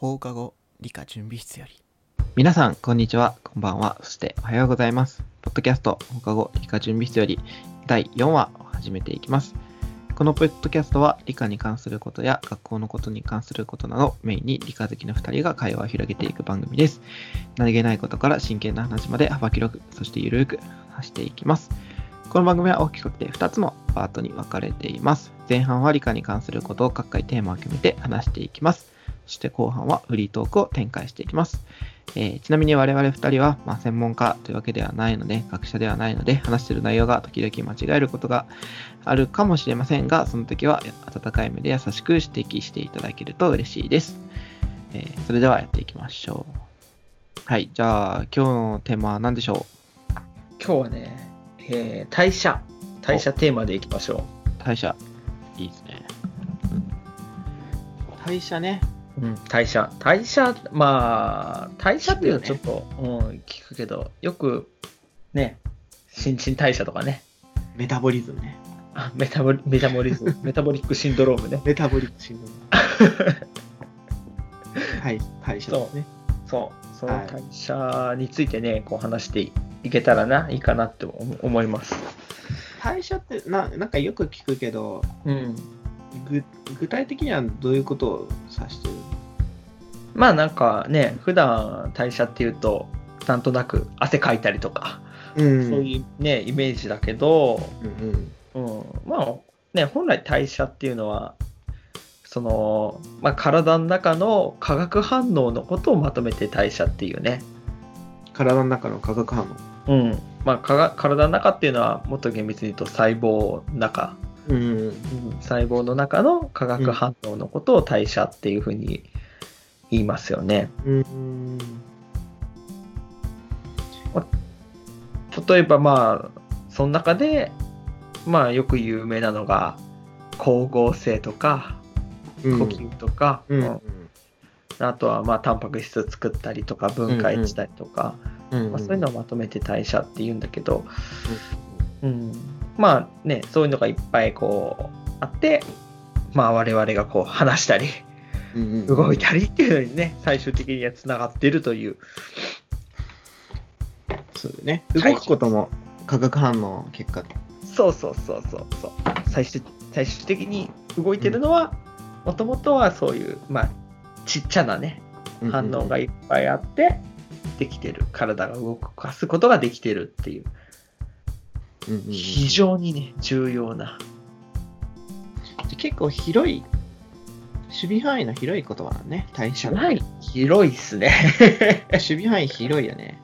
放課後理科準備室より皆さん、こんにちは。こんばんは。そして、おはようございます。ポッドキャスト放課後理科準備室より第4話を始めていきます。このポッドキャストは理科に関することや学校のことに関することなどメインに理科好きの2人が会話を広げていく番組です。何気ないことから真剣な話まで幅広く、そしてゆるく話していきます。この番組は大きくて2つのパートに分かれています。前半は理科に関することを各回テーマを決めて話していきます。そして後半はフリートークを展開していきます。えーちなみに我々2人は、まあ、専門家というわけではないので、学者ではないので、話している内容が時々間違えることがあるかもしれませんが、その時は温かい目で優しく指摘していただけると嬉しいです。えーそれではやっていきましょう。はい、じゃあ今日のテーマは何でしょ今日はね、えー代謝。代謝テーマでいきましょう代謝。いいですね。うん代謝ね。う。うん、代謝。代謝、まあ、代謝っていうのはちょっと、うん、聞くけど、よく、ね、新陳代謝とかね、メタボリズムね。あメタボリメタボリズム、メタボリックシンドロームね。メタボリックシンドローム。はい、代謝ですね。そう、そのはい代謝についてね、こう話していけたらな、いいかなって思思います。代謝ってな、なんかよく聞くけど、うん。ぐ具体的にはどういうことを指してる？まあなんかね、普段代謝っていうと、なんとなく汗かいたりとか、うんそういうね、イメージだけど、うんうんうん、まあね、本来代謝っていうのは、その、まあ、体の中の化学反応のことをまとめて代謝っていうね。体の中の化学反応。うん。まあ、かが体の中っていうのは、もっと厳密に言うと細胞の中、うんうん細胞の中の化学反応のことを代謝っていうふうに言いますよね。うん。例えばまあ、その中で、まあよく有名なのが、光合成とか、呼吸とか、うん。うん。あとはまあタンパク質作ったりとか分解したりとか、うんまあ、そういうのをまとめて代謝って言うんだけど、うん、まあねそういうのがいっぱいこうあってまあ我々がこう話したりうん動いたりっていうのにね最終的にはつながってるという。そうだね。はい。動くことも化学反応の結果。そうそうそうそうそう。最終最終的に動いてるのはもともとはそういうまあちっちゃなね反応がいっぱいあってできてる。体が動かすことができてるっていう。非常にね重要な。結構広い、守備範囲の広い言葉だね。代謝の。はい。広いっすね。守備範囲広いよね。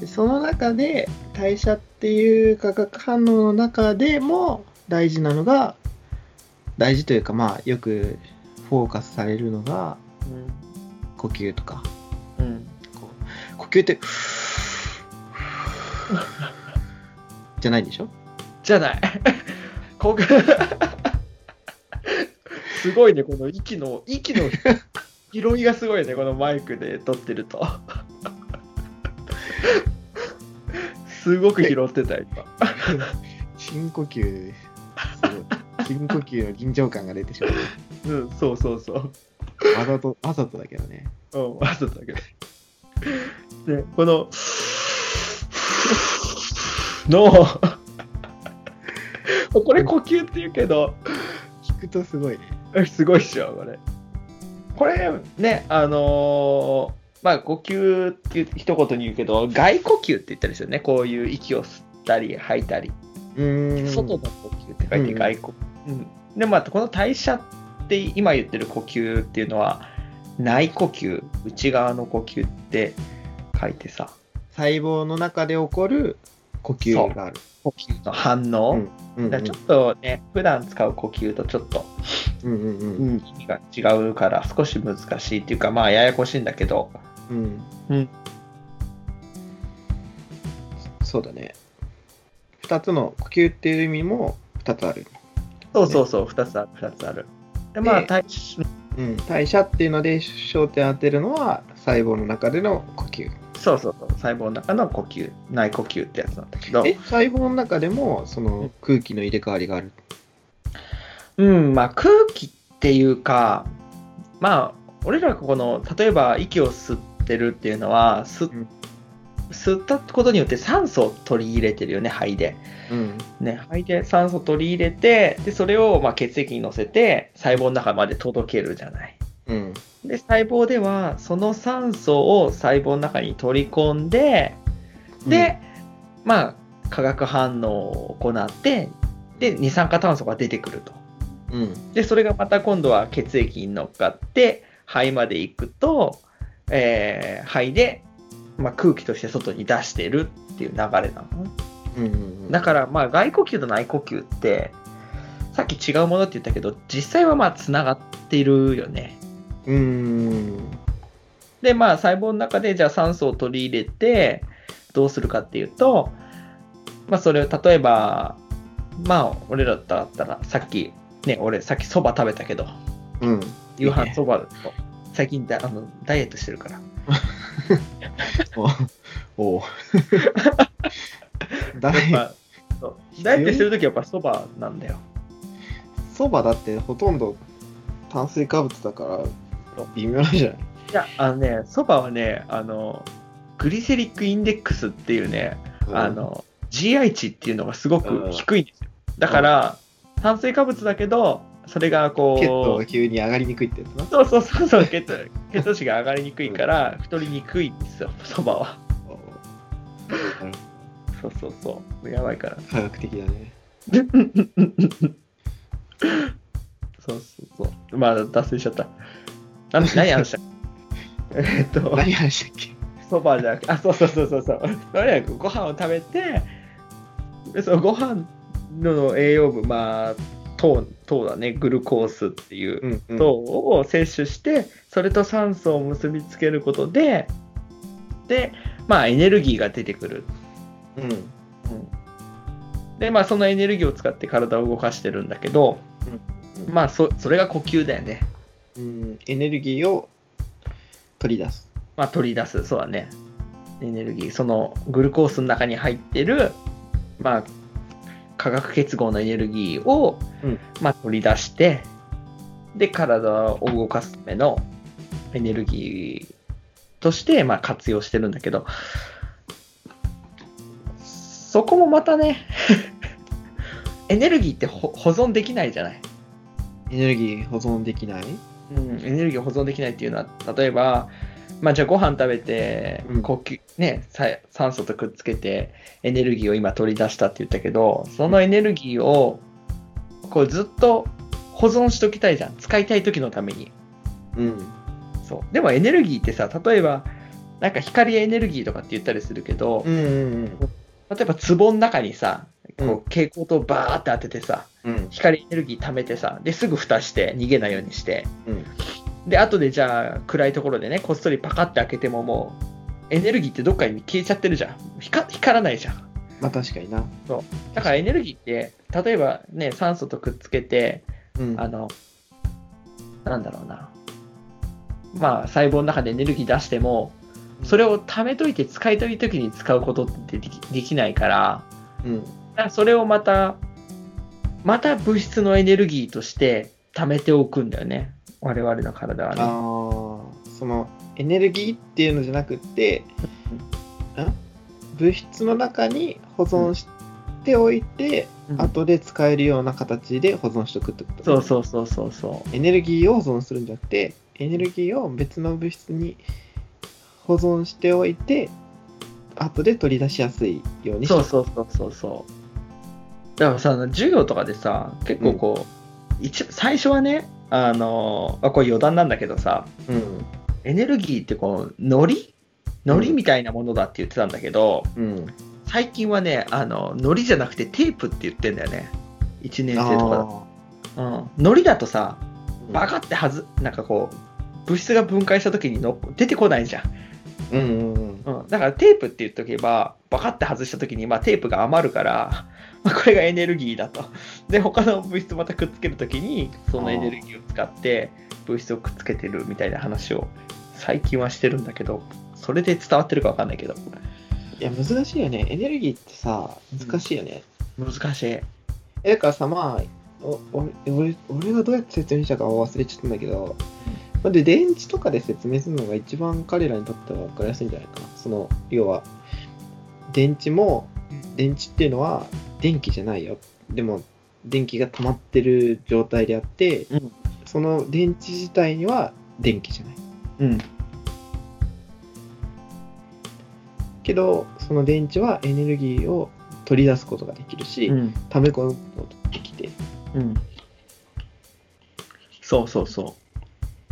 でその中で代謝っていう化学反応の中でも大事なのが大事というかまあよくフォーカスされるのが呼吸とか。うん、呼吸ってじゃないでしょ？じゃない。こすごいねこの息の息の拾いがすごいね このマイクで撮ってると。すごく拾ってた今。深呼吸ですごい。深呼吸の臨場感が出てしまう。うんそうそうそう。わざとわざとだけどね。うん、わざとだけど。で、この、の、これ呼吸って言うけど、聞くとすごいね すごいっしょ、これ。これね、あのーまあ、呼吸って一言に言うけど、外呼吸って言ったりするね。こういう息を吸ったり吐いたり。うーん外の呼吸って書いてうん外呼吸。うんで、まあ、この代謝って今言ってる呼吸っていうのは、内呼吸、内側の呼吸って書いてさ、細胞の中で起こる呼吸がある呼吸の反応。うんうんだからちょっとね、普段使う呼吸とちょっとうんうんうん。意味が違うから少し難しいっていうか、まあややこしいんだけど、うん。うん。そうだね。2つの呼吸っていう意味も2つある、そうそうそう、2つある、2つある。で、まあ、で代うん、代謝っていうので焦点当てるのは細胞の中での呼吸。そうそうそう、細胞の中の呼吸、内呼吸ってやつなんだけど、え細胞の中でもその空気の入れ替わりがある。うん、まあ空気っていうか、まあ、俺らがこの、例えば息を吸ってるっていうのは、吸,、うん吸ったことによって酸素を取り入れてるよね、肺で。うん。ね、肺で酸素を取り入れて、で、それをまあ血液に乗せて細胞の中まで届けるじゃない。うん。で、細胞ではその酸素を細胞の中に取り込んで、で、まあ、化学反応を行って、で、二酸化炭素が出てくると。うん。で、それがまた今度は血液に乗っかって、肺まで行くと、えー肺で、まあ、空気として外に出してるっていう流れなの。うん。うん。だから、まあ、外呼吸と内呼吸って、さっき違うものって言ったけど、実際はまあ、つながっているよね。うん。で、まあ、細胞の中で、じゃあ酸素を取り入れて、どうするかっていうと、まあ、それを例えば、まあ、俺らだったら、さっき、ね、俺、さっきそば食べたけど、うん。夕飯そばだと、最近だあのダイエットしてるから。おおダイエット。してるときはやっぱそばなんだよ。そばだってほとんど炭水化物だから微妙じゃない？いや、あのね、そばはね、あの、グリセリックインデックスっていうね、あ、の、GI 値っていうのがすごく低いんですよ。だから、炭水化物だけど、それがこう、血糖が急に上がりにくいってやつな。そうそうそうそう、血糖血糖値が上がりにくいから、太りにくいんですよ、そばは。そうそうそう。やばいから。科学的だね。そうそうそう。まあ、脱線しちゃった。何話したえっと、何話したっけ？そばじゃなくて、あ、そうそうそうそうそう。とにかくご飯を食べて、でそのご飯の栄養分、まあ、糖、糖だね、グルコースっていううんうん糖を摂取して、それと酸素を結びつけることで、で、まあ、エネルギーが出てくる。うん。で、まあ、そのエネルギーを使って体を動かしてるんだけど、うんまあ、そそれが呼吸だよね。うん、エネルギーを取り出す。まあ、取り出す、そうだね。エネルギー、そのグルコースの中に入ってる、まあ、化学結合のエネルギーを、うんまあ、取り出して、で、体を動かすためのエネルギーとして、まあ、活用してるんだけど、そこもまたね、エネルギーってほ保存できないじゃない？エネルギー保存できない？うん、エネルギーを保存できないっていうのは、例えば、まあ、じゃあご飯食べてうん、呼吸、ね、さ酸素とくっつけて、エネルギーを今取り出したって言ったけど、そのエネルギーを、こうずっと保存しときたいじゃん。使いたい時のために。うん。そう。でもエネルギーってさ、例えば、なんか光エネルギーとかって言ったりするけど、うんうん例えば壺の中にさ、うんこう蛍光灯バーって当ててさ、うん。光エネルギー溜めてさ、ですぐ蓋して逃げないようにして、うん。で、後でじゃあ暗いところでね、こっそりパカって開けてももう、エネルギーってどっかに消えちゃってるじゃん。光光らないじゃん。まあ確かにな。だからエネルギーって、例えばね、酸素とくっつけて、うん。あの、なんだろうな。まあ、細胞の中でエネルギー出しても、それを貯めといて使いたい時に使うことってできできないから、うん。だからそれをまた、また物質のエネルギーとして貯めておくんだよね。我々の体はね。ー、そのエネルギーっていうのじゃなくって、ん物質の中に保存しておいて、うん後で使えるような形で保存しておくってこと？そうそうそうそうそう。エネルギーを保存するんじゃなくて、エネルギーを別の物質に保存しておいて、後で取り出しやすいようにそうそうそうそうそう。だからさ、授業とかでさ、結構こう、一最初はね、あの、あこれ余談なんだけどさ、うん。エネルギーってこう、ノリノリみたいなものだって言ってたんだけど、うん。最近はね、あの、ノリじゃなくてテープって言ってんだよね。1年生とかだと。うん。ノリだとさ、バカってはず、なんかこう、物質が分解した時にの出てこないじゃん。うんうんだからテープって言っとけば、バカって外したときに、まあ、テープが余るから、まあ、これがエネルギーだと。で、他の物質またくっつけるときに、そのエネルギーを使って物質をくっつけてるみたいな話を最近はしてるんだけど、それで伝わってるかわかんないけど、いや、難しいよね。エネルギーってさ、難しいよね。難しい。えだからさ、まあ、おお俺俺がどうやって説明したかは忘れちゃったんだけど、まあで、電池とかで説明するのが一番彼らにとっては分かりやすいんじゃないかな。その、要は、電池も、電池っていうのは電気じゃないよ。でも、電気が溜まってる状態であって、うんその電池自体には電気じゃない。うん。けど、その電池はエネルギーを取り出すことができるし、うん。溜め込むことができて、うん。そうそうそ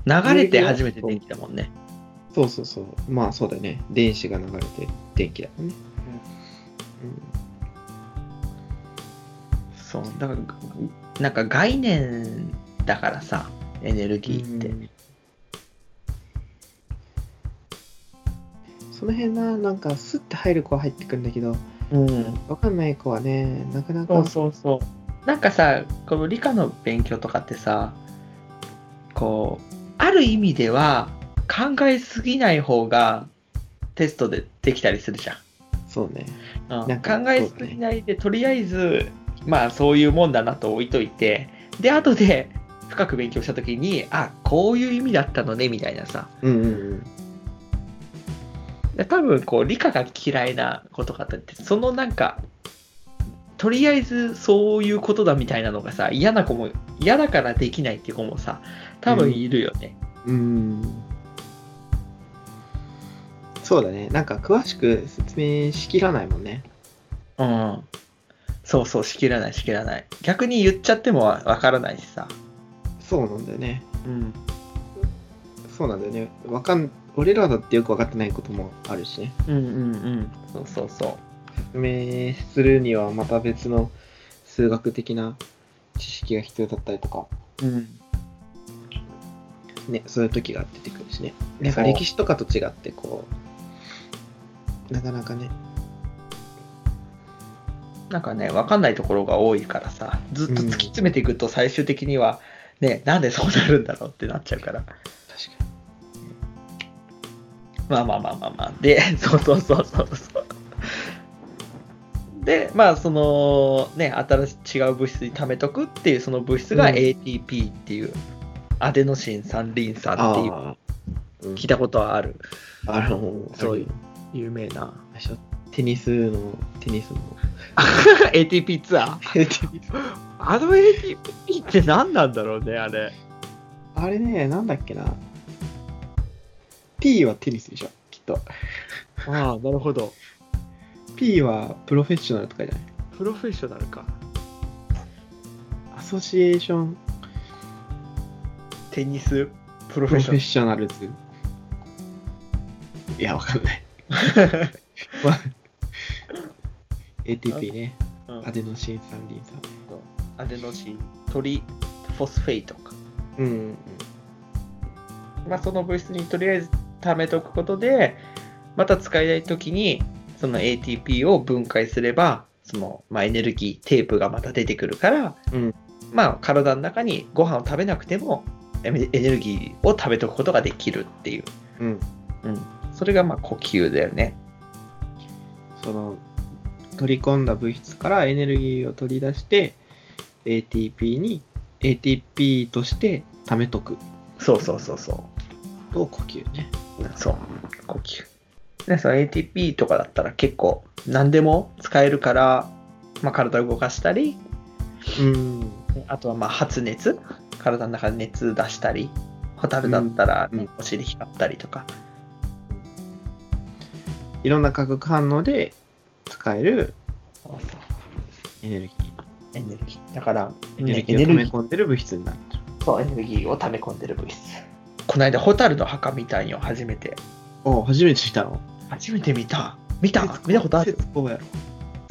う。流れて初めて電気だもんね。そうそうそう。まあそうだよね。電子が流れて電気だもんね。そう。だから、なんか概念だからさ、エネルギーって。うんその辺な、なんかスッて入る子は入ってくるんだけど、うん。わかんない子はね、なかなかそうそうそう。なんかさ、この理科の勉強とかってさ、こう、ある意味では考えすぎない方がテストでできたりするじゃん。そうね。うんなんか考えすぎないで、とりあえず、まあそういうもんだなと置いといて、で、後で深く勉強したときに、あ、こういう意味だったのね、みたいなさ。うんうんうん。で多分こう理科が嫌いな子とかって、そのなんか、とりあえずそういうことだみたいなのがさ、嫌な子も、嫌だからできないっていう子もさ、多分いるよね。うん。そうだね。なんか詳しく説明しきらないもんね。うん。そうそう、しきらない、しきらない。逆に言っちゃってもわわからないしさ。そうなんだよね。うん。そうなんだよね。わかん、俺らだってよく分かってないこともあるしね。うんうんうん。そうそうそ説明するにはまた別の数学的な知識が必要だったりとか、う。うん。ね、そういう時が出てくるしね。なんかそう歴史とかと違って、こう、なかなかね、なんかね、わかんないところが多いからさ、ずっと突き詰めていくと最終的には、ね、なんでそうなるんだろうってなっちゃうから。確かまあまあまあまあまあ。で、そうそうそうそうそう。で、まあそのね、新しい違う物質に貯めとくっていうその物質がうん。ATP っていう、アデノシン三リン酸っていう、うん。聞いたことはある、あの、そういうあ有名な。テニスの、テニスの。ATP ツアー？あの ATP って何なんだろうね、あれ。あれね、なんだっけな。P はテニスでしょ、きっと。ああ、なるほど。P はプロフェッショナルとかじゃない？プロフェッショナルか。アソシエーションテニスプロフェッショナル。ショナルズ？いや、わかんない。まあ ATP ね。うんアデノシン酸リン酸。アデノシン、トリフォスフェイトか。うんうん。まあ、その物質にとりあえず貯めておくことで、また使いたいときに、その ATP を分解すれば、その、まあ、エネルギー、テープがまた出てくるから、うんまあ、体の中にご飯を食べなくても、エネエネルギーを食べておくことができるっていう。うん。うん。それが、まあ、呼吸だよね。その、取り込んだ物質からエネルギーを取り出して、ATP に、ATP として貯めとくそうそうそうそう。と呼吸ね。そう、呼吸。で、その ATP とかだったら結構何でも使えるから、まあ、体を動かしたり、うん。あとはまあ発熱、体の中で熱出したり、ホタルだったら、お尻光ったりとか。いろんな化学反応で使えるエネルギエネルギー。だから、ー。エネルねギーを溜め込んでる物質になってる。そうエネルギーを溜め込んでる物質。この間、ホタルの墓見たんよ、初めて。お初めて見たの？初めて見た。見た？見たことある？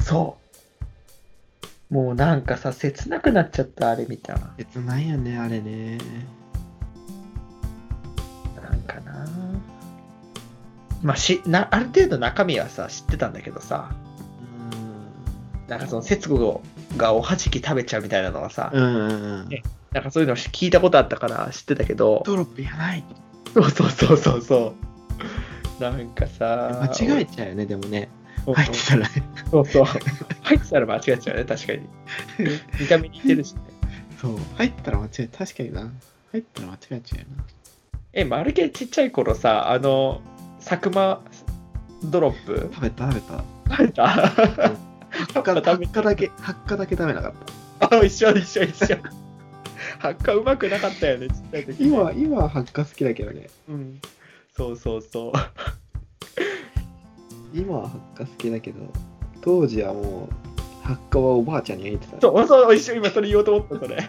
そう。もうなんかさ、切なくなっちゃった、あれ見たら。切ないよね、あれね。なんかなまあしな、ある程度中身はさ、知ってたんだけどさ、なんかその節子がおはじき食べちゃうみたいなのはさ、うん。うんうんなんかそういうの聞いたことあったから知ってたけど、ドロップやばい。そうそうそうそうそう。なんかさ、間違えちゃうよね、でもね。入ってたらね。そうそう。入ってたら間違えちゃうね、確かに。見た目似てるしね。そう。入ったら間違え、確かにな。入ったら間違えちゃうよな。え、マルケンちっちゃい頃さ、あの、佐久間ドロップ？食べた食べた。食べた？発火発火だけ、発火だけ食べなかった。あ、一緒一緒一緒。発火うまくなかったよね、ちっちゃい時。今、今は発火好きだけどね。うん。そうそうそう。今は発火好きだけど、当時はもう、発火はおばあちゃんに言ってた。そう、そう、一緒、今それ言おうと思った、それ。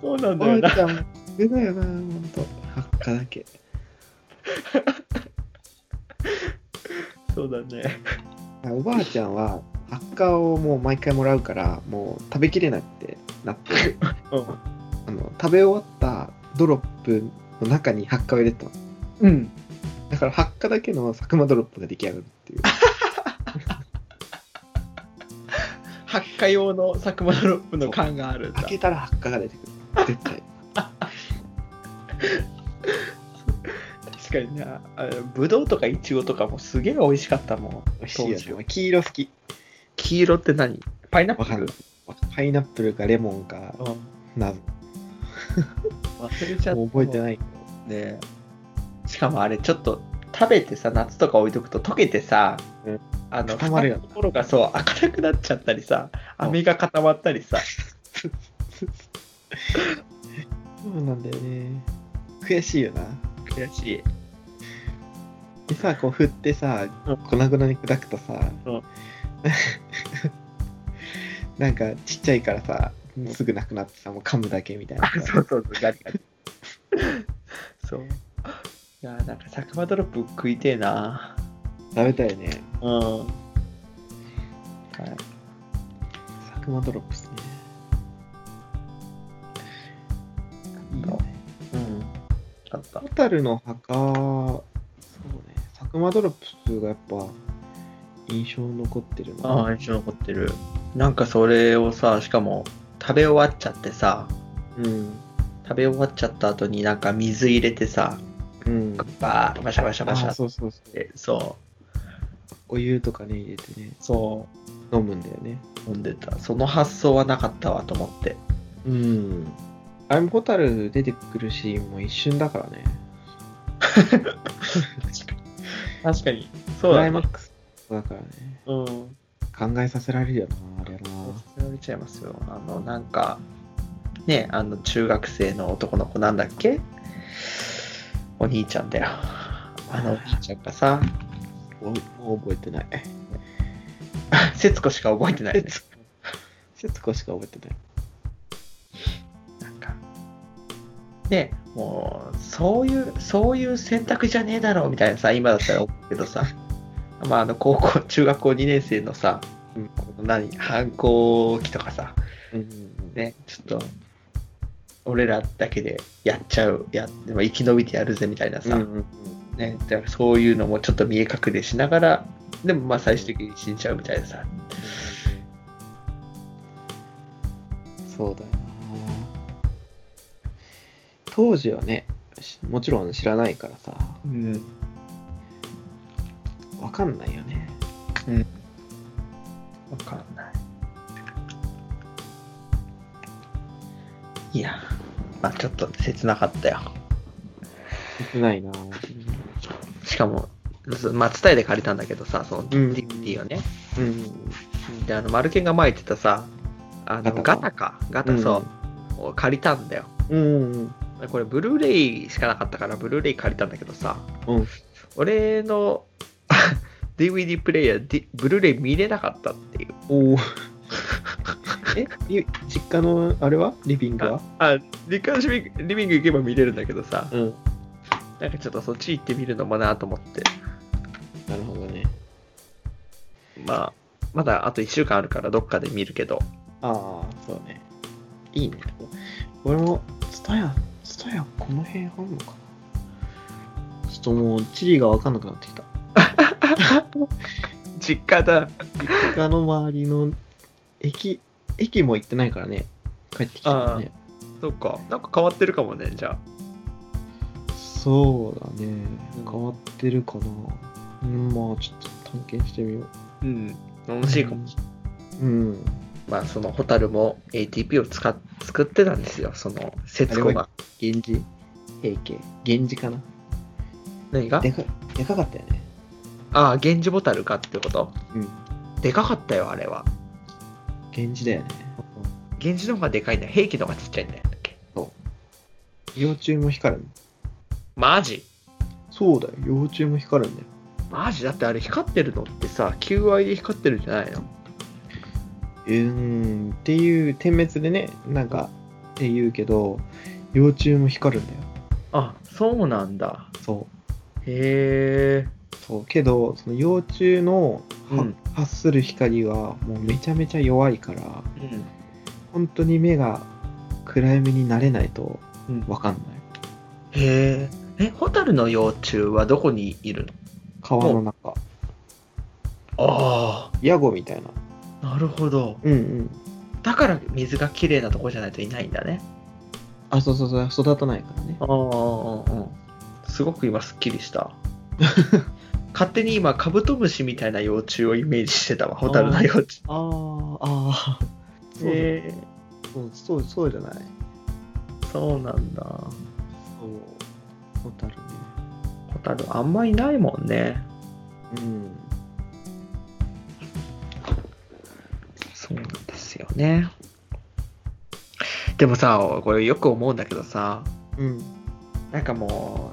そうなんおだよな。ばあちゃんも、それだよな、ほんと。発火だけ。そうだね。おばあちゃんは、発火をもう毎回もらうから、もう食べきれないってなって、うん。あの食べ終わったドロップの中に発火を入れてたの。うん。だから発火だけの佐久間ドロップが出来上がるっていう。発火用の佐久間ドロップの缶がある開。けたら発火が出てくる。絶対。確かにな。ぶどうとかいちごとかもすげえ美味しかったもん。美味しいよね。黄色好き。黄色って何？パイナップル。パイナップルかレモンか、うん。なぜ。忘れちゃった。もう覚えてない。ねしかもあれちょっと食べてさ夏とか置いとくと溶けてさ、うんあの固まるところがそう開かなくなっちゃったりさ飴が固まったりさ そうなんだよね。悔しいよな。悔しいでさ、こう振ってさうん、粉々に砕くとさ、うん。なんかちっちゃいからさ、すぐなくなってさ、もう噛むだけみたいなさ。そうそうそうガリガリ。そう。いやなんか佐久間ドロップ食いてえな。食べたいね。うん。はい。佐久間ドロップっすね。いいよね。うん。あった。ホタルの墓、そうね、佐久間ドロップがやっぱ印象残ってるな。ああ印象残ってるなんかそれをさしかも食べ終わっちゃってさうん。食べ終わっちゃった後になんか水入れてさうん。バーバシャバシャバシャあそうそうそう。そうお湯とかね、入れてね、そ飲むんだよね。う飲んでたその発想はなかったわと思ってうん。あれもホタル出てくるシーンも一瞬だからね。確かに。そうクライマックスだからね。うん。考えさせられるよな、あれな。忘れられちゃいますよ。あのなんかねあの中学生の男の子なんだっけ？お兄ちゃんだよ。あのお兄ちゃんがさ。もうもう覚えてない。節子しか覚えてないね。節子しか覚えてない。なんかねもうそういうそういう選択じゃねえだろうみたいなさ今だったら思うけどさ。まああの高校中学校2年生のさ、うん。この何反抗期とかさ。うんうんねちょっと俺らだけでやっちゃうやでも生き延びてやるぜみたいなさ、うんうんうん。ね、だからそういうのもちょっと見え隠れしながらでもまあ最終的に死んじゃうみたいなさ。そうだ。当時はね、しもちろん知らないからさ、うんわかんないよね。わかんない。いや、まあちょっと切なかったよ。切ないな。しかも、ず松田屋で借りたんだけどさ、そのん DVD をね。うん。で、あの、マルケンが前言ってたさ、あの、ガタかガタそう、を借りたんだよ。うん。うん。これ、ブルーレイしかなかったから、ブルーレイ借りたんだけどさ、うん。俺の DVD プレイヤー、D- ブルーレイ見れなかったっていう。おお。えい実家のあれは？リビングは？あ、リカーシビリビング行けば見れるんだけどさ、うん。なんかちょっとそっち行ってみるのもなと思って、なるほどね。まあ、まだあと1週間あるからどっかで見るけど、ああ、そうね。いいね。俺も、ツタヤ、ツタヤこの辺あんのかな？ちょっともう、地理がわかんなくなってきた。実家だ。実家の周りの駅、駅も行ってないからね。帰ってきたからね。そっか、なんか変わってるかもね、じゃそうだねうん。変わってるかな。うん、まあちょっと探検してみよう。あ。うん。楽しいかもしれない。うん。まあ、そのホタルも ATP を使っ作ってたんですよ、その節子が。源氏？平家源氏かな？何が？でかでかかったよね。ああ、源氏ボタルかってこと？うん。でかかったよ、あれは。源氏だよね。源氏の方がでかいんだよ。兵器の方がちっちゃいんだよ。幼虫も光るの。マジ？そうだよ。幼虫も光るんだよ。マジ？だってあれ光ってるのってさ、求愛で光ってるんじゃないの？うーん。っていう点滅でね、なんか、って言うけど、幼虫も光るんだよ。あ、そうなんだ。そう。へえ。そう。けど、その幼虫のは、うん発する光はもうめちゃめちゃ弱いから、うん。本当に目が暗闇になれないとうんわかんない。へえ。え、ホタルの幼虫はどこにいるの？川の中。あヤゴみたいな。あ、なるほど。うんうん。だから水がきれいなとこじゃないといないんだね。あ、そうそうそう、育たないからね。ああ、うんうん。すごく今すっきりした。勝手に今カブトムシみたいな幼虫をイメージしてたわ、ホタルの幼虫。あーあー、そうえ。そうそうそうじゃない？そうなんだ。そう。ホタルね。ホタルあんまいないもんね。うん。そうなんですよね。でもさ、これよく思うんだけどさ、うん。なんかも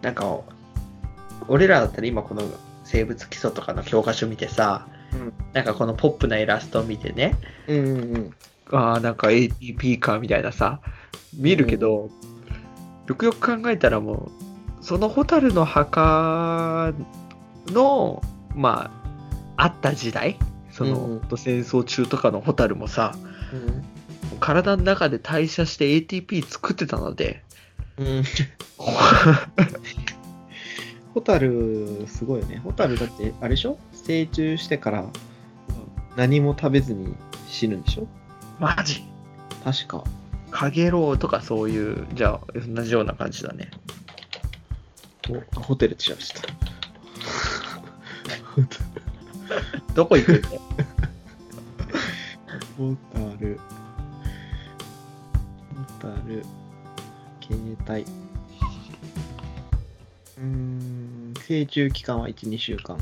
う、なんか、俺らだったら今この生物基礎とかの教科書見てさ、うんなんかこのポップなイラストを見てね、うんうんうん。ああ、なんか ATP かみたいなさ、見るけど、よくよく考えたらもう、そのホタルの墓の、まあ、あった時代、その、うんうん戦争中とかのホタルもさ、うん。体の中で代謝して ATP 作ってたので、うん。ホタル、すごいよね。ホタルだって、あれでしょ？成虫してから何も食べずに死ぬんでしょ？マジ確か。カゲロウとかそういう、じゃあ、同じような感じだね。おホテルって調べてた。どこ行く？んだよホタル。ホタル。携帯。うーん。成虫期間は1、2週間。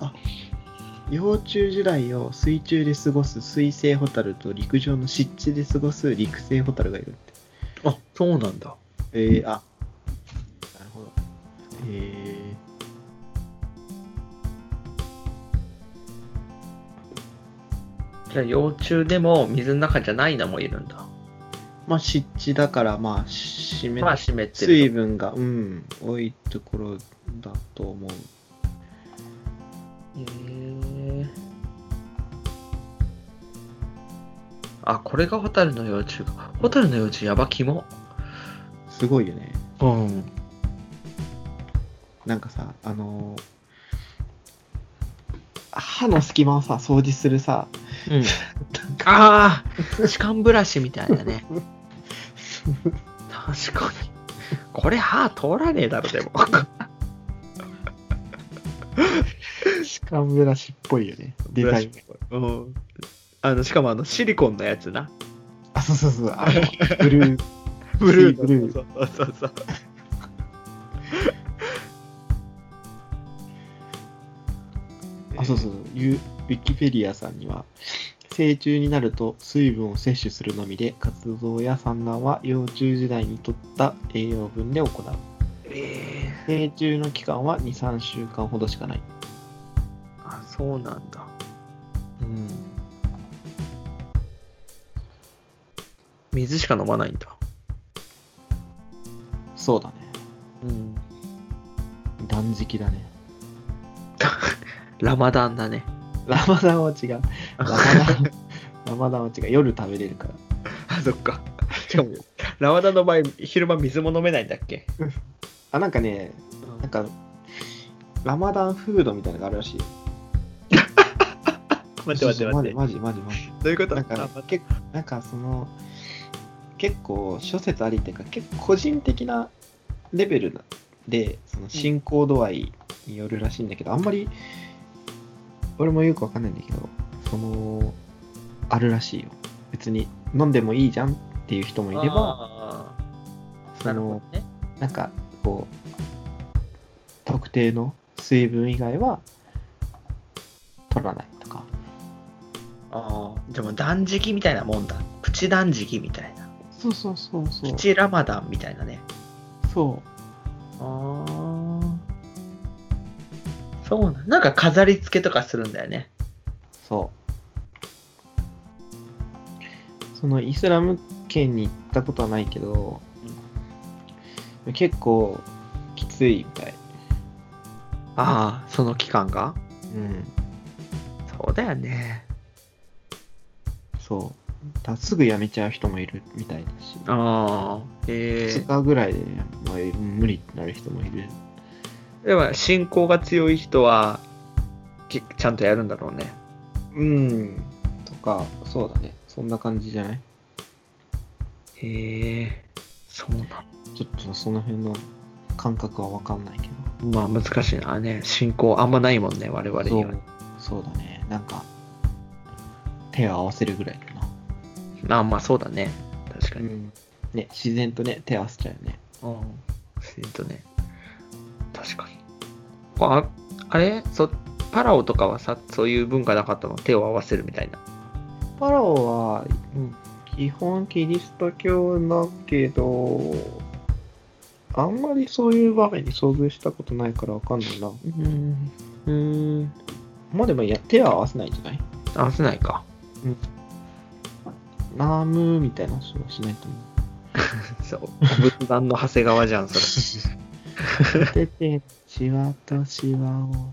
あ幼虫時代を水中で過ごす水生ホタルと陸上の湿地で過ごす陸生ホタルがいるって。あ、そうなんだ。えー、あ、なるほど。えじゃあ、幼虫でも水の中じゃないのもいるんだ。ー、まあ湿地だから、まあ湿め、まあ、湿ってると。水分が、うん、多いところだと思う。へーあ、これがホタルの幼虫か。ホタルの幼虫やばキモ。すごいよね。うん。なんかさ、あのー歯の隙間をさ、掃除するさ、うん。ああ、歯間ブラシみたいなね。確かに。これ歯通らねえだろ、でも。歯間ブラシっぽいよね。デザインが。うん。あの、しかもあの、シリコンのやつな。あ、そうそうそう。あのブルー。ブルーブルーそうそうそうそう。あ、そうそうウィキペディアさんには、成虫になると水分を摂取するのみで、活動や産卵は幼虫時代にとった栄養分で行う。ええ成虫の期間は2、3週間ほどしかない。あ、そうなんだ。うん。水しか飲まないんだ。そうだね。うん。断食だね。ラマダンだね。ラマダンは違う。ラマダン、ラマダンは違う。夜食べれるから。あ、そっか。しかも、ラマダンの場合、昼間水も飲めないんだっけ？あ、なんかね、なんか、ラマダンフードみたいなのがあるらしいよ。待って待って待って。マジマジマジマジ。どういうこと？なんかなんかその、結構諸説ありっていうか、結構個人的なレベルなで、その進行度合いによるらしいんだけど、あんまり、俺もよくわかんないんだけど、その、あるらしいよ。別に飲んでもいいじゃんっていう人もいれば、そのなね。なんか、こう、特定の水分以外は取らないとか。ああ、じゃあもう断食みたいなもんだ。プチ断食みたいな。そうそうそうそうプ。チラマダンみたいなね。そう。ああ。そうなん。なんか飾り付けとかするんだよね。そう。そのイスラム圏に行ったことはないけど、結構きついみたい。ああ、その期間が？うん。そうだよね。そう。だすぐ辞めちゃう人もいるみたいだし、ああ。へ2日ぐらいで、まあ、無理ってなる人もいる。え。でも、信仰が強い人は、きちゃんとやるんだろうね。うん。とか、そうだね。そんな感じじゃない？へえ。そうなんちょっとその辺の感覚はわかんないけど。まあ難しいな。ね、信仰あんまないもんね、我々にはそう。そうだね。なんか、手を合わせるぐらいかな。あまあそうだね。確かに。ん。ね、自然とね、手合わせちゃうよね。うん。自然とね。確かに。あ、あれ？そパラオとかはさ、そういう文化なかったの？手を合わせるみたいな。パラオは、基本キリスト教だけど、あんまりそういう場面に遭遇したことないからわかんないな。うん。うん。まあでもいや、手は合わせないんじゃない？合わせないか。ナームみたいな人はしないと思う。そう。仏壇の長谷川じゃん、それ。てて、しわとしわを。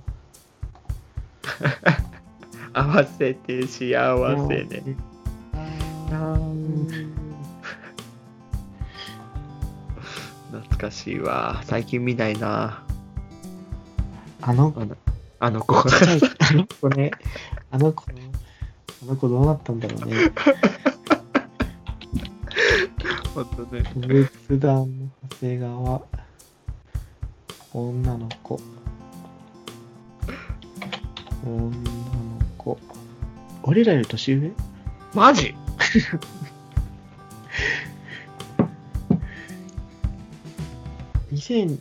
合わせて幸せね。懐かしいわ。最近見ないな。あの、あのあの子。あの子ね、あの子、あの子どうなったんだろうね。ほんとね。仏壇の長谷川、女の子、女の子。俺らより年上？マジ？2000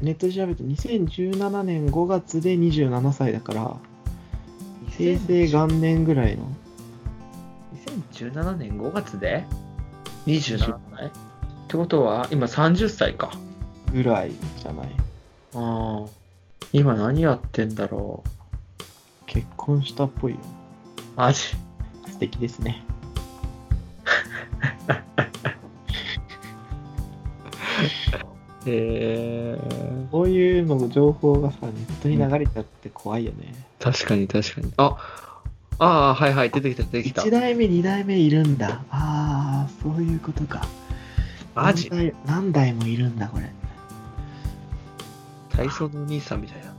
ネットで調べると2017年5月で27歳だから、平成元年ぐらいの。2017年5月で ?27 歳ってことは、今30歳か。ぐらいじゃない？ああ。今何やってんだろう。結婚したっぽいよ。マジ？素敵ですね。へえ。こういうの情報がさ、ネットに流れちゃって怖いよね。確かに確かに。あ、ああ、はいはい、出てきた出てきた1。代目、2代目いるんだ。ああ、そういうことか。マジ？何代もいるんだ、これ。体操のお兄さんみたいな。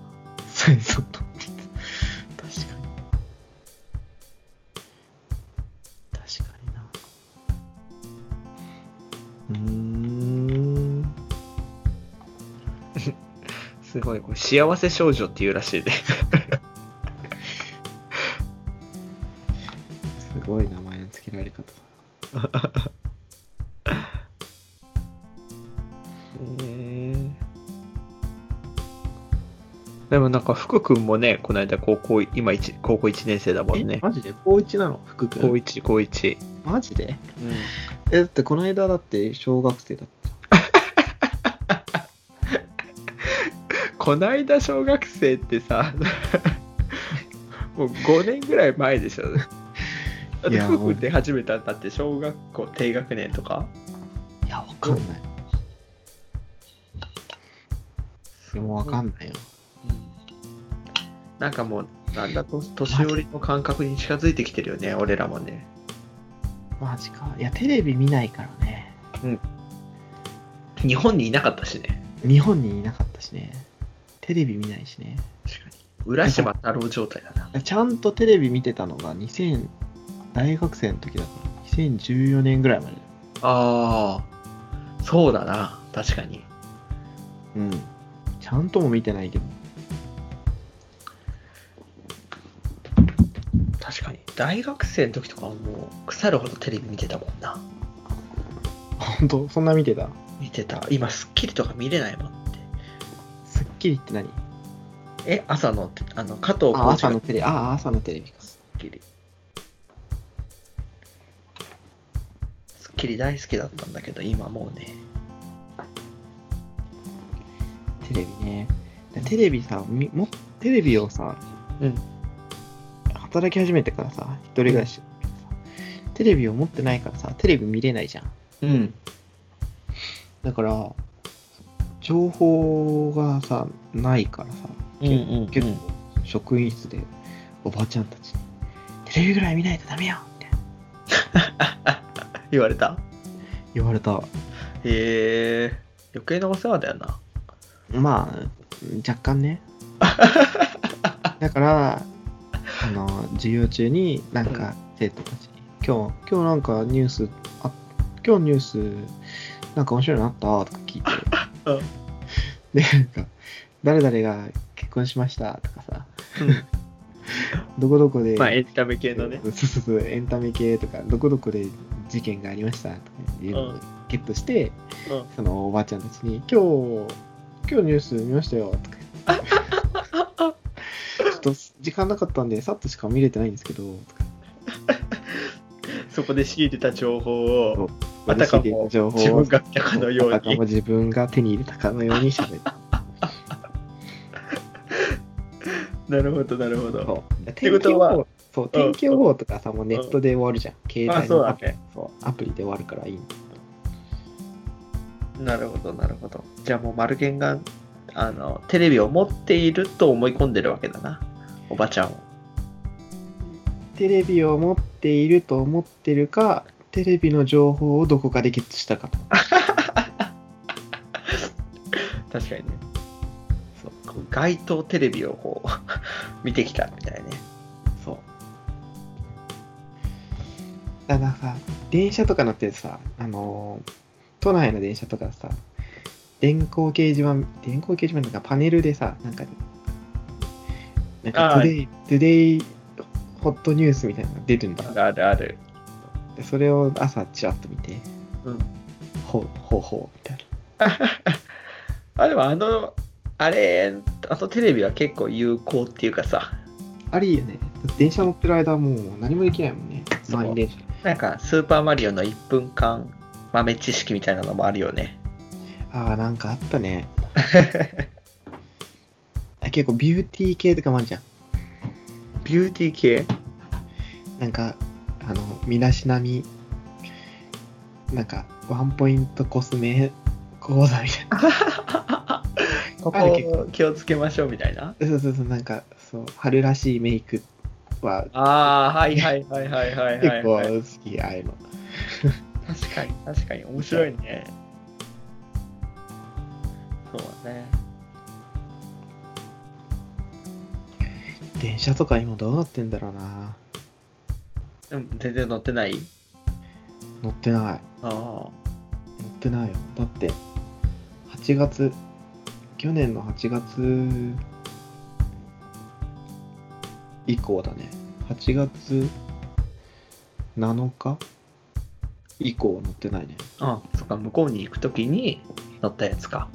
そうそう。確かに。確かにな。うーん。すごい、これ幸せ少女っていうらしいね。か福君もね、この間高校、今一高校1年生だもんえね。マジで？高一なの？福君高1、高1。マジで？うん。え、だってこの間だって小学生だった。こないだ小学生ってさ、もう5年ぐらい前でしょ。だって福君出始めたんだって小学校低学年とか？いや、わかんない。でもわかんないよ。なんかもう、なんだと、年寄りの感覚に近づいてきてるよね、俺らもね。マジか。いや、テレビ見ないからね。日本にいなかったしね。日本にいなかったしね。テレビ見ないしね。確かに。浦島太郎状態だな。ちゃんとテレビ見てたのが2000、大学生の時だから、2014年ぐらいまで。ああ、そうだな、確かに。うん。ちゃんとも見てないけど。確かに。大学生の時とかはもう腐るほどテレビ見てたもんな。本当？そんな見てた？見てた。今、スッキリとか見れないもんって。スッキリって何？え、朝の、あの、加藤あ、浩次が朝のテレビ。あ、朝のテレビか。スッキリ。スッキリ大好きだったんだけど、今もうね。テレビね。テレビさ、みもテレビをさ、うん。働き始めてからさ、一人暮らしだけどさ、テレビを持ってないからさ、テレビ見れないじゃん。うん。だから、情報がさ、ないからさ、うんうん結構、職員室でおばちゃんたちに、テレビぐらい見ないとダメよって 言われた？言われた。へえ。余計なお世話だよな。まあ、若干ね。だから、あの、授業中になんか生徒たちに、今日、今日なんかニュース、あ、今日ニュース、なんか面白いのあった？とか聞いて、うん。で、なんか、誰々が結婚しましたとかさ、どこどこで、まあ、エンタメ系のね。そうそうそう、エンタメ系とか、どこどこで事件がありましたとかいうのをゲットして、うん。そのおばあちゃんたちに、今日、今日ニュース見ましたよとか言 っと時間なかったんで、さっとしか見れてないんですけど、そこで仕入れた情報を、あたかも自分が見たかのようにあたかも自分が手に入れたかのように喋る。なるほど、なるほど。そう。てことはそう、天気予報とかさ、もうネットで終わるじゃん。携あ帯のアプリそうアプリで終わるからいいんだなるほど、なるほど。じゃあもう、マルゲンが、あの、テレビを持っていると思い込んでるわけだな。おばちゃんを。テレビを持っていると思ってるか、テレビの情報をどこかでゲットしたかと。確かにね。そう街頭テレビをこう、見てきたみたいね。そう。だからさ、電車とか乗ってさ、あのー都内の電車とかさ、電光掲示板、電光掲示板とかパネルでさ、なんか、なんか today、today hot news みたいなのが出るんだ。あるある。でそれを朝ちらっと見て、うん。ほうほうほうみたいな。あ、でもあの、あれ、あのテレビは結構有効っていうかさ、あれいいよね。電車乗ってる間はもう何もできないもんね。そう満員電車。なんかスーパーマリオの1分間豆知識みたいなのもあるよね。ああ、なんかあったね。あ結構ビューティー系とかもあるじゃん。ビューティー系？なんか、あの、身だしなみ、なんか、ワンポイントコスメ講座みたいな。ここ気をつけましょうみたいな。そうそうそう、なんか、そう、春らしいメイクはああ、はいはいはいはいはいはい、結構はい。好き、ああいうの。確かに確かに面白いね。そうだね。電車とか今どうなってんだろうな。うん、全然乗ってない？乗ってない。ああ。乗ってないよ。だって、8月、去年の8月以降だね。8月7日以降乗ってないね。あそっか、向こうに行くときに乗ったやつか。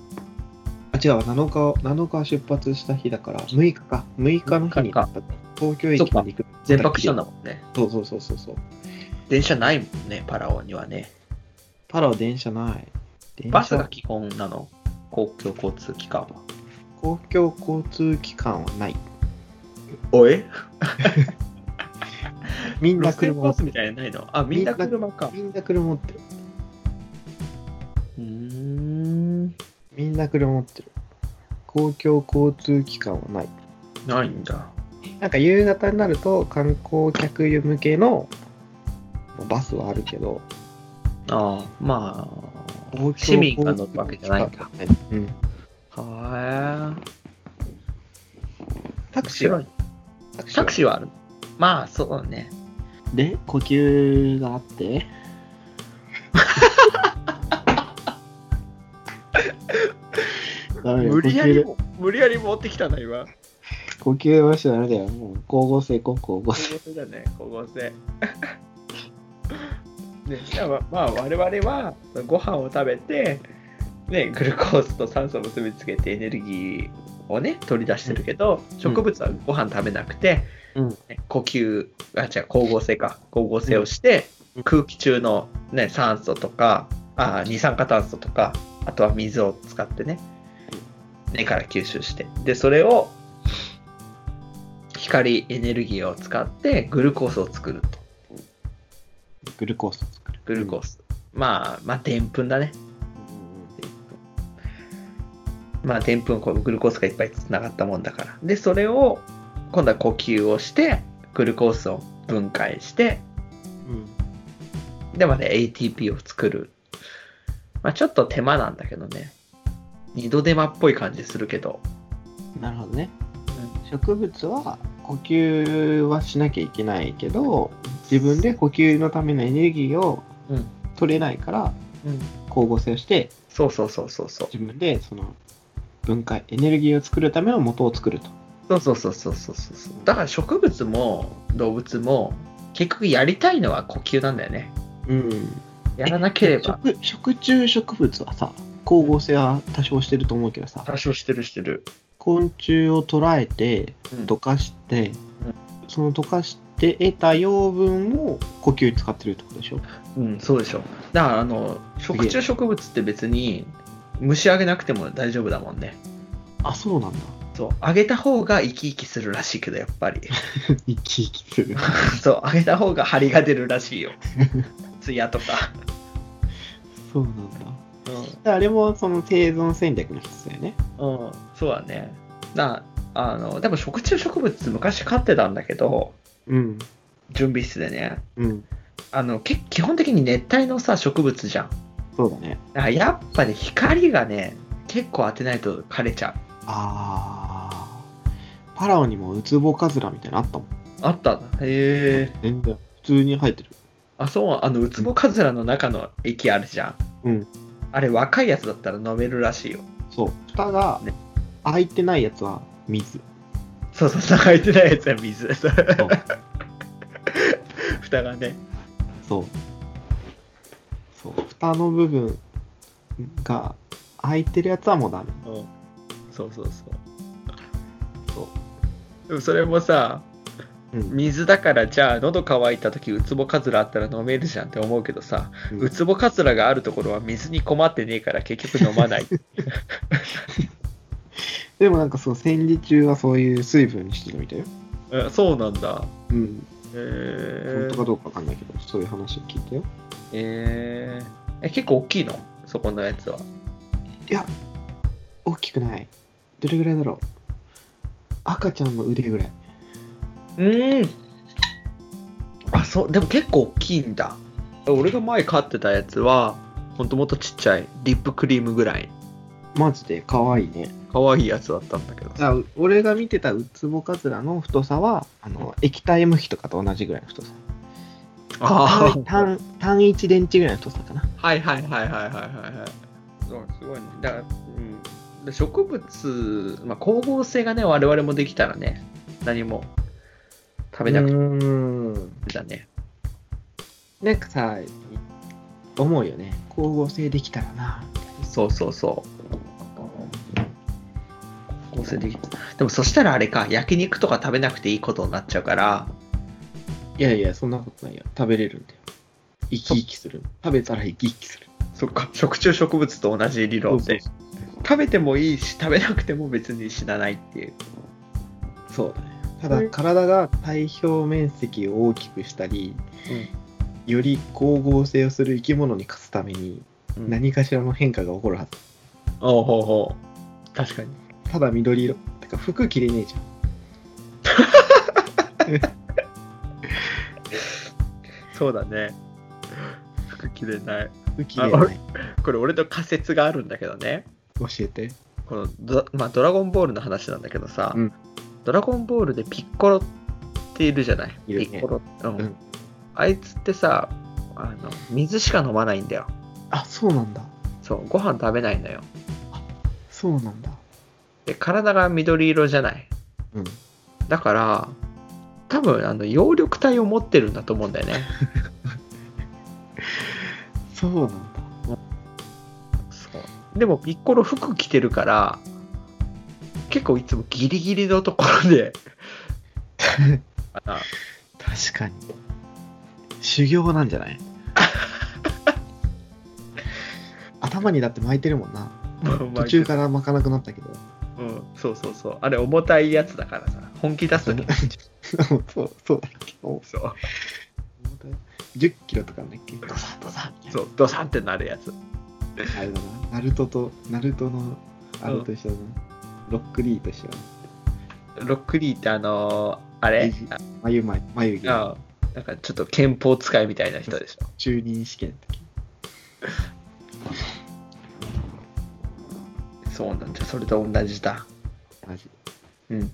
あ、違うわ、7日、7日出発した日だから、6日か。6日の日に6日か東京駅まで行く。全泊したんだもんね。そうそうそうそうそう。電車ないもんね、パラオにはね。パラは電車ない。バスが基本なの？公共交通機関は。公共交通機関はない。おえ みんな車持ってる。バスみたいないの？あ、みんな車か。みんな車持ってる。みんな車持ってる。公共交通機関はない。ないんだ。なんか夕方になると観光客向けのバスはあるけど、ああ、まあ、市民が乗るわけじゃないんだ。うん。はタい。クシーは。タクシーはある。まあ、そうだね。で、呼吸があって、無理やり無理やり持ってきたな、今。呼吸はしちゃダメだよ。もう、光合成、光合光成。合成だね、光合成。ね、じゃあ、まあ、我々はご飯を食べて、ね、グルコースと酸素を結びつけてエネルギーをね、取り出してるけど、植物はご飯食べなくて、うん。ね呼吸、あ、違う、光合成か。光合成をして、うん空気中の、ね、酸素とか、あ二酸化炭素とか、あとは水を使ってね、根から吸収して。で、それを、光エネルギーを使ってグルコースを作ると。グルコースを作る。グルコース。まあ、まあ、でんぷんだね。まあ、でんぷん、こうグルコースがいっぱいつながったもんだから。で、それを、今度は呼吸をして、グルコースを分解して、うん。でまで ATP を作る。まあ、ちょっと手間なんだけどね。二度手間っぽい感じするけど。なるほどね。植物は呼吸はしなきゃいけないけど、自分で呼吸のためのエネルギーをうん。取れないから、うん。光合成をして、そうそうそうそうそう。自分でその分解、エネルギーを作るための元を作ると。そうそうそうそうそうそう。だから植物も動物も結局やりたいのは呼吸なんだよね。うん。やらなければ。食食虫植物はさ、光合成は多少してると思うけどさ、多少してるしてる。昆虫を捉えて、うん溶かして、うんその溶かして得た養分を呼吸に使ってるってことでしょ？うん、そうでしょ。だから、あの、食虫植物って別に虫あげなくても大丈夫だもんね。あ、そうなんだ。そう、あげた方が生き生きするらしいけど、やっぱり。生き生きする。そう、あげた方が張りが出るらしいよ。ツヤとか。そうなんだ。あれもその生存戦略の一つだよね。うん、うん、そうだね。な、あの、でも食虫植物昔飼ってたんだけど、うん。準備室でね。うん。あの、け基本的に熱帯のさ、植物じゃん。そうだね。だやっぱね、光がね、結構当てないと枯れちゃう。あー。パラオにもウツボカズラみたいなのあったもん。あった。へえ。全然。普通に生えてる。あ、そう、あの、ウツボカズラの中の液あるじゃん。うん。あれ、若いやつだったら飲めるらしいよ。そう。蓋がね開いてないやつは水。そうそうそう、入ってないやつは水。そう。蓋がね。そう。そう。蓋の部分が開いてるやつはもうダメ。うん。そうそうそう。そう。でもそれもさ、うん。水だからじゃあ喉乾いた時ウツボカズラあったら飲めるじゃんって思うけどさ、うんウツボカズラがあるところは水に困ってねえから結局飲まない。でもなんかそう、戦時中はそういう水分にしてるみたいよ。うんそうなんだ。うん。えー本当かどうかわかんないけど、そういう話を聞いたよ。えーえ、結構大きいの？そこのやつは。いや、大きくない。どれぐらいだろう？赤ちゃんの腕ぐらい。うん。あ、そう、でも結構大きいんだ。俺が前飼ってたやつは、ほんともっとちっちゃい、リップクリームぐらい。マジで可愛いね。可愛いやつだったんだけど。あ俺が見てたウツボカズラの太さは、あの、液体無比とかと同じぐらいの太さ。あー単単一電池ぐらいの太さかな。はいはいはいはいはいはいはい。そう、すごいね。だから、うん。で植物、まあ、光合成がね、我々もできたらね、何も食べなくてだね。なんかさ、思うよね。光合成できたらな。そうそうそう。光合成できでもそしたらあれか、焼肉とか食べなくていいことになっちゃうから、いやいや、そんなことないよ。食べれるんだよ。生き生きする。食べたら生き生きする。そっか、食虫植物と同じ理論で、食べてもいいし、食べなくても別に死なないっていう。そうだね。ただ、体が体表面積を大きくしたり、より光合成をする生き物に勝つために、うん、何かしらの変化が起こるはず。おうほうほう。確かに。ただ緑色。てか、服着れねえじゃん。そうだね。服着れない。服着れない。これ俺の仮説があるんだけどね。教えて。このド,、まあ、ドラゴンボールの話なんだけどさ、うんドラゴンボールでピッコロっているじゃない？いるねピッコロ、うんうんあいつってさあの、水しか飲まないんだよ。あ、そうなんだ。そう、ご飯食べないんだよ。そうなんだ。で、体が緑色じゃない？うん。だから、多分、あの、葉緑体を持ってるんだと思うんだよね。そうなんだ。そう。でも、ピッコロ服着てるから、結構いつもギリギリのところで、か な確かに。修行なんじゃない？頭にだって巻いてるもんな。途中から巻かなくなったけど。うん、そうそうそう。あれ、重たいやつだからさ、本気出すとき、そう、そうだっけ？おそう、10キロとかなんだっけ？ドサドサみたいなそう、ドサンってなるやつ。あれだな。ナルトと、ナルトの、あれと一緒だな。ロックリーと一緒だな。ロックリーってあのーあれ？眉眉眉眉毛。あなんかちょっと憲法使いみたいな人でしょ。中任試験の時。そうなんじゃ、それと同じだ。マジ。うん。ね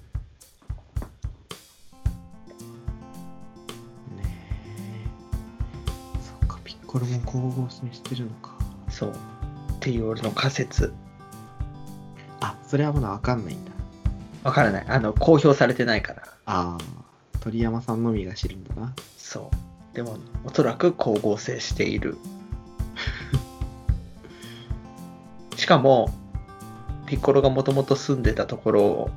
え。そっか、ピッコロも光合成してるのか。そう。っていう俺の仮説。あ、それはまだわかんないんだ。わからない。あの、公表されてないから。ああ、鳥山さんのみが知るんだな。そう。でも、おそらく光合成している。しかも、ピッコロがもともと住んでたところ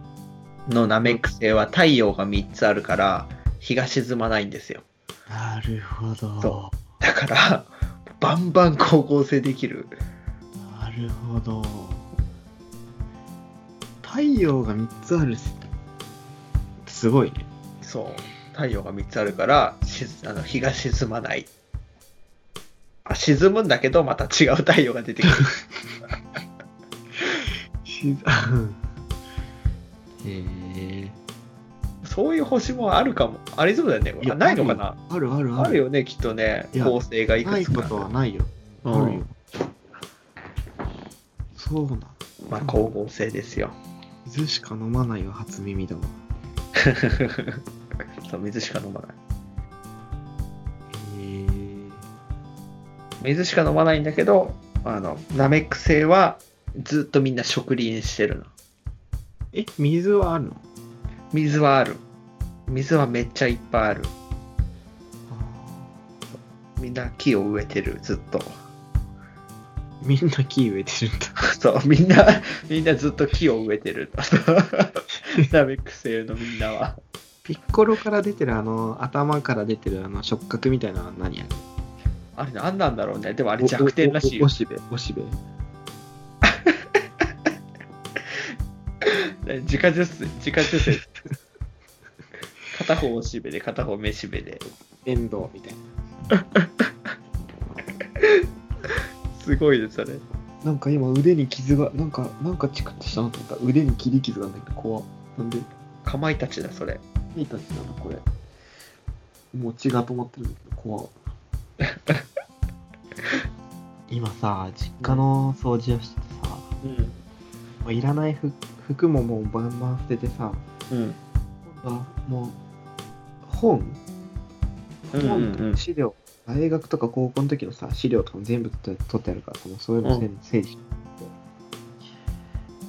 のナメック星は太陽が3つあるから、日が沈まないんですよ。なるほど。そだから、バンバン光合成できる。なるほど。太陽が3つあるしすごいね。そう。太陽が3つあるから、しあの日が沈まない。あ沈むんだけど、また違う太陽が出てくる。しへえ。そういう星もあるかも。ありそうだよね。あないのかな？あるあるある。よね、きっとね。いや構成がいくないこつか。とはないよ。うんあるよ。そうなの。まあ、光合成ですよ。水しか飲まないは初耳だわ。そう、水しか飲まない。へえ。水しか飲まないんだけど、あの、ナメック星はずっとみんな植林してるの。え、水はあるの？水はある。水はめっちゃいっぱいある。みんな木を植えてる、ずっと。みんな木植えてるんだ。そう、みんな、みんなずっと木を植えてる。ナメック星のみんなは。ピッコロから出てるあの、頭から出てるあの触覚みたいなのは何やるあれ何なんだろうね。でもあれ弱点らしいよお。しべ、おしべ。自家受精、自家受精。片方おしべで、片方めしべで。エンドウみたいな。すごいです、それ。なんか今腕に傷が、なんか、なんかチクッとしたなと思ったら腕に切り傷があるんだけど、怖っなんで、かまいたちだ、それ。いいたちなのこれ。もう血が止まってるんだけど、怖っ 今さ、実家の掃除をしててさ、うん。もういらない服服ももうバンバン捨ててさ、うん。あもう、本うんうんうん資料、大学とか高校の時のさ、資料とかも全部取ってあるからさ、もうそういうの整整理し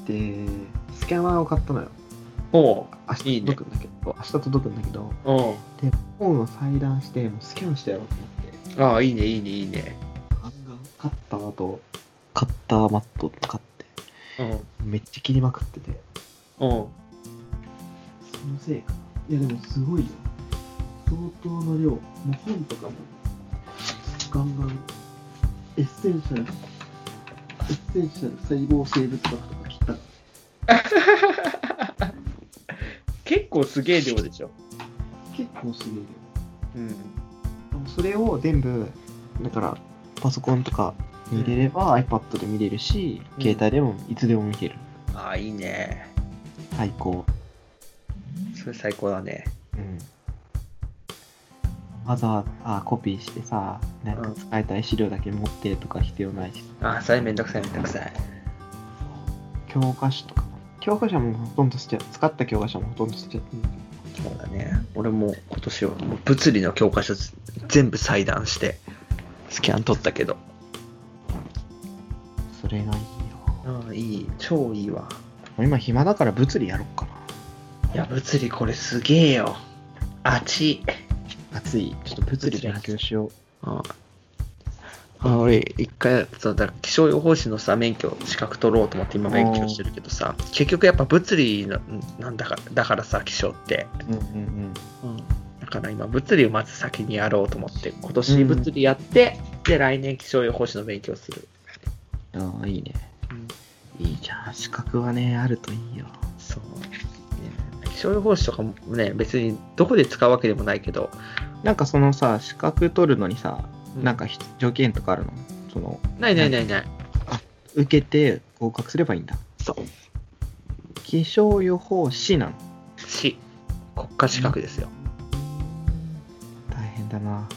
て。で、スキャナーを買ったのよ。お明日いいね届くんだけど、明日届くんだけど、で、本を裁断して、もうスキャンしてやろうと思って、ああ、いいね、いいね、いいね。ガンガンカッターと、カッターマットとかって、うん。めっちゃ切りまくってて、うん。そのせいかな。いや、でもすごいよ。相当の量。もう本とかも、ガンガン、エッセンシャル、エッセンシャル細胞生物学とか切った。結構すげえ量でしょ。結構すげえよ。うん。それを全部、だから、パソコンとかに入れれば iPad で見れるし、うん携帯でもいつでも見れる。ああ、いいね。最高。それ最高だね。うん。わざわざコピーしてさ、なんか使いたい資料だけ持ってとか必要ないし、ああ、それめんどくさいめんどくさい。教科書とかも。教科書もほとんど捨て、使った教科書もほとんど捨てちゃって。そうだね。俺も今年はもう物理の教科書全部裁断して、スキャン取ったけど。それがいいよ。ああ、いい。超いいわ。今暇だから物理やろっかいや、物理これすげえよ。あち。ちょっと物理勉強しよああ俺、一回、そうだ気象予報士のさ、免許、資格取ろうと思って今勉強してるけどさ、結局やっぱ物理のなんだかだからさ、気象って。う。うんうんだから今、物理をまず先にやろうと思って、今年物理やって、で、来年気象予報士の勉強する。うん。ああ、いいね。いいじゃん。資格はね、あるといいよ。そう。ね気象予報士とかもね、別にどこで使うわけでもないけど、なんかそのさ、資格取るのにさ、うんなんかひ条件とかあるの？その、ないないないない。受けて合格すればいいんだ。そう。気象予報士なの。し、国家資格ですよ。大変だな。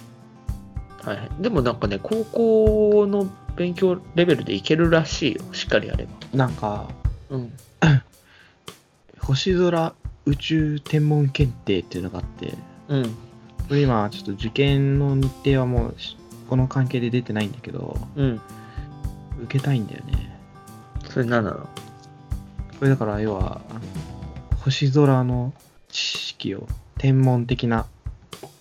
はいはい。でもなんかね、高校の勉強レベルでいけるらしいよ。しっかりやれば。なんか、うん。星空宇宙天文検定っていうのがあって、うん。これ今ちょっと受験の日程はもうしこの関係で出てないんだけど、うん。受けたいんだよね。それ何なの？これだから要は、星空の知識を、天文的な、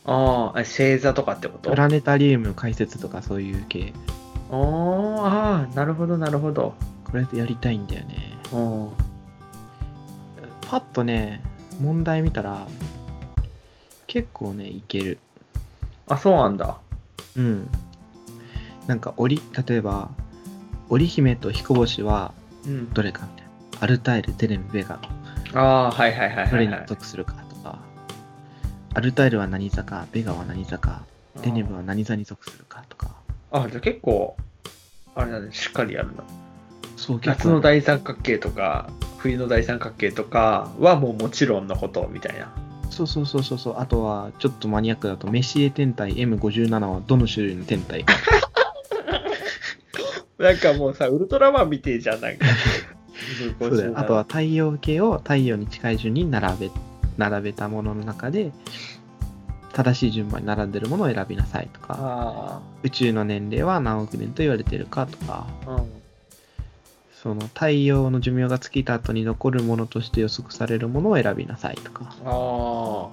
ああ、星座とかってこと？プラネタリウム解説とかそういう系、あーあー、なるほどなるほど。これやりたいんだよね。うん。パッとね、問題見たら、結構ね、いける。あ、そうなんだ。うん。なんか、織、例えば、織姫と彦星はうん。どれかみたいな。アルタイル、テレム、ベガ、ああ、はいはいはいどれに。属するかとか、アルタイルは何座か、ベガは何座か、テネブは何座に属するかとか。あ、じゃあ結構、あれだね、しっかりやるな。そう、結夏の構、大三角形とか、冬の大三角形とかはもうもちろんのことみたいな。そうそうそうそうそう。あとは、ちょっとマニアックだと、メシエ天体 M57 はどの種類の天体か。なんかもうさ、ウルトラマンみてえじゃん、なんか。そうだよ。あとは太陽系を太陽に近い順に並べ、並べたものの中で、正しい順番に並んでるものを選びなさいとか、あ宇宙の年齢は何億年と言われてるかとか、あ、うん。その太陽の寿命が尽きた後に残るものとして予測されるものを選びなさいとか。あ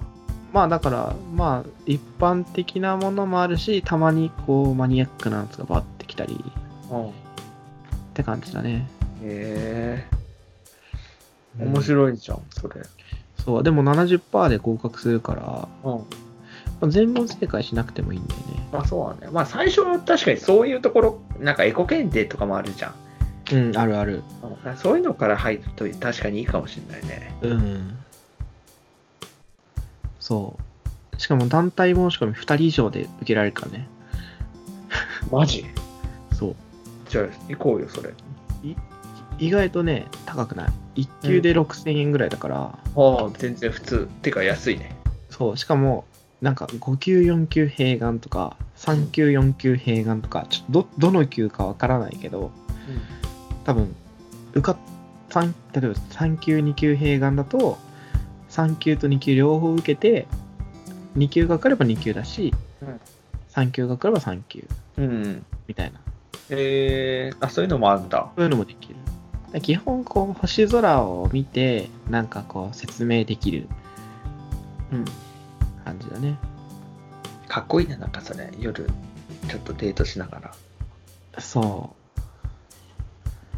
まあだから、まあ一般的なものもあるし、たまにこうマニアックなやつがバッてきたりあ、うん。って感じだね。へえ。面白いじゃん、それ。そう、でも70%で合格するから、うん。まあ全問正解しなくてもいいんだよね。まあそうだね。まあ最初は確かにそういうところ、なんかエコ検定とかもあるじゃん。うん、あるある。うんそういうのから入ると確かにいいかもしれないね。うん。そう。しかも団体申し込み2人以上で受けられるからね。マジ？そう。じゃあ行こうよ、それ。意外とね、高くない？1級で6000円ぐらいだから、ああ、全然普通。てか安いね。そう、しかも、なんか5級、4級併願とか、3級、4級併願とか、ちょっとど、どの級かわからないけど、多分、受かっ、三例えば3級、2級併願だと、3級と2級両方受けて、2級がかかれば2級だし、うん3級がかかれば3級、うん。うん。みたいな。えー、あ、そういうのもあるんだ。そういうのもできる。だ基本、こう、星空を見て、なんかこう、説明できるうん。感じだね。かっこいいね、なんかそれ。夜、ちょっとデートしながら。そ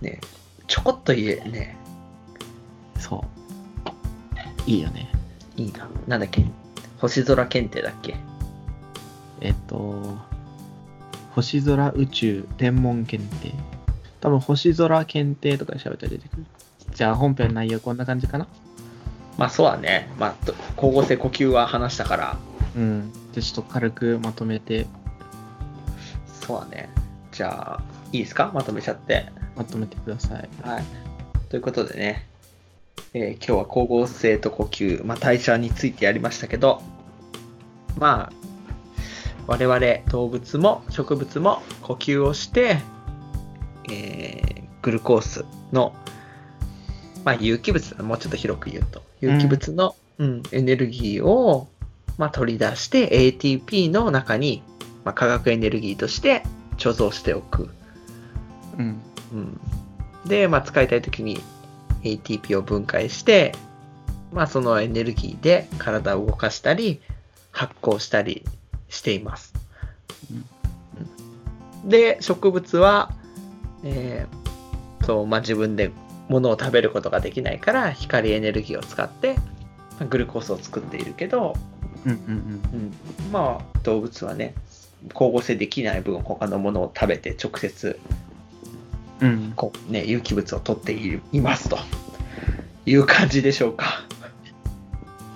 ねちょこっと言え、ねう、そう。いいよね。いいな。なんだっけ？星空検定だっけ？えっと、星空宇宙天文検定。多分、星空検定とかで調べたら出てくる。じゃあ、本編の内容こんな感じかな？まあそうだね。まあ、と光合成呼吸は話したから、うん。じゃあ、ちょっと軽くまとめて、そうだね。じゃあ、いいですか？まとめちゃって。まとめてください。はい。ということでね、えー今日は光合成と呼吸、まあ、代謝についてやりましたけど、まあ、我々動物も植物も呼吸をして、えーグルコースの、まあ、有機物だもうちょっと広く言うと、有機物の、うんエネルギーを、まあ、取り出して ATP の中に、まあ、化学エネルギーとして貯蔵しておく。うん。うん、で、まあ、使いたいときに ATP を分解して、まあ、そのエネルギーで体を動かしたり、発酵したりしています。うん。で、植物は、えーそう、まあ、自分で物を食べることができないから、光エネルギーを使って、まあグルコースを作っているけど、うんうんうん、まあ動物はね光合成できない分他のものを食べて直接うん。うん。こう、ね、有機物を取っているいますという感じでしょうか。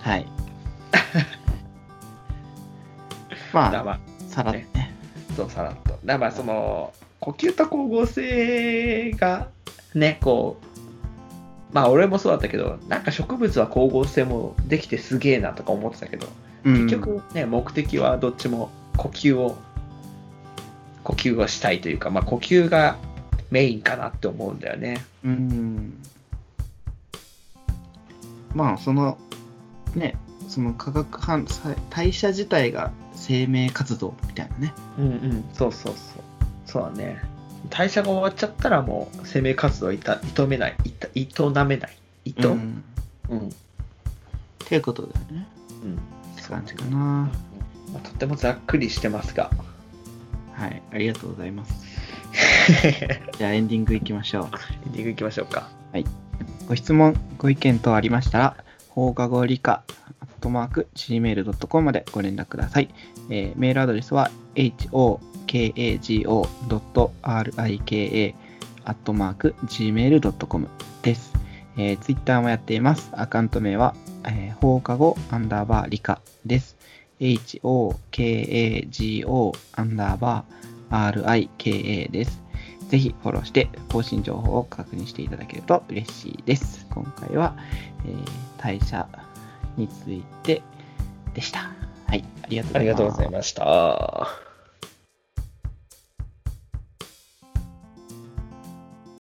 はい。まあ、だまあさらっとね。そうさらっと。だまあその呼吸と光合成がねこうまあ俺もそうだったけどなんか植物は光合成もできてすげえなとか思ってたけどうん結局ね、目的はどっちも呼吸を呼吸をしたいというか、まあ、呼吸がメインかなって思うんだよね。うん。まあ、その、ね、その化学反さ代謝自体が生命活動みたいなね。うんうん、そうそうそう。そうだね。代謝が終わっちゃったらもう生命活動をいた営めない、いた営めない。営ううん。ん。うん。っていうことだよね。って感じかな。まあ、とてもざっくりしてますが。はい。ありがとうございます。じゃあエンディングいきましょう。エンディングいきましょうか。ご質問、ご意見等ありましたら、放課後理科、アットマーク、gmail.com までご連絡ください。えーメールアドレスは、hokago.rika、アットマーク、gmail.com です。えー、ツイッターもやっています。アカウント名は、えー放課後アンダーバー理科です。hokago アンダーバー rika です。ぜひフォローして更新情報を確認していただけると嬉しいです。今回は、えー代謝についてでした。はい、ありがとうございます。がとうございました。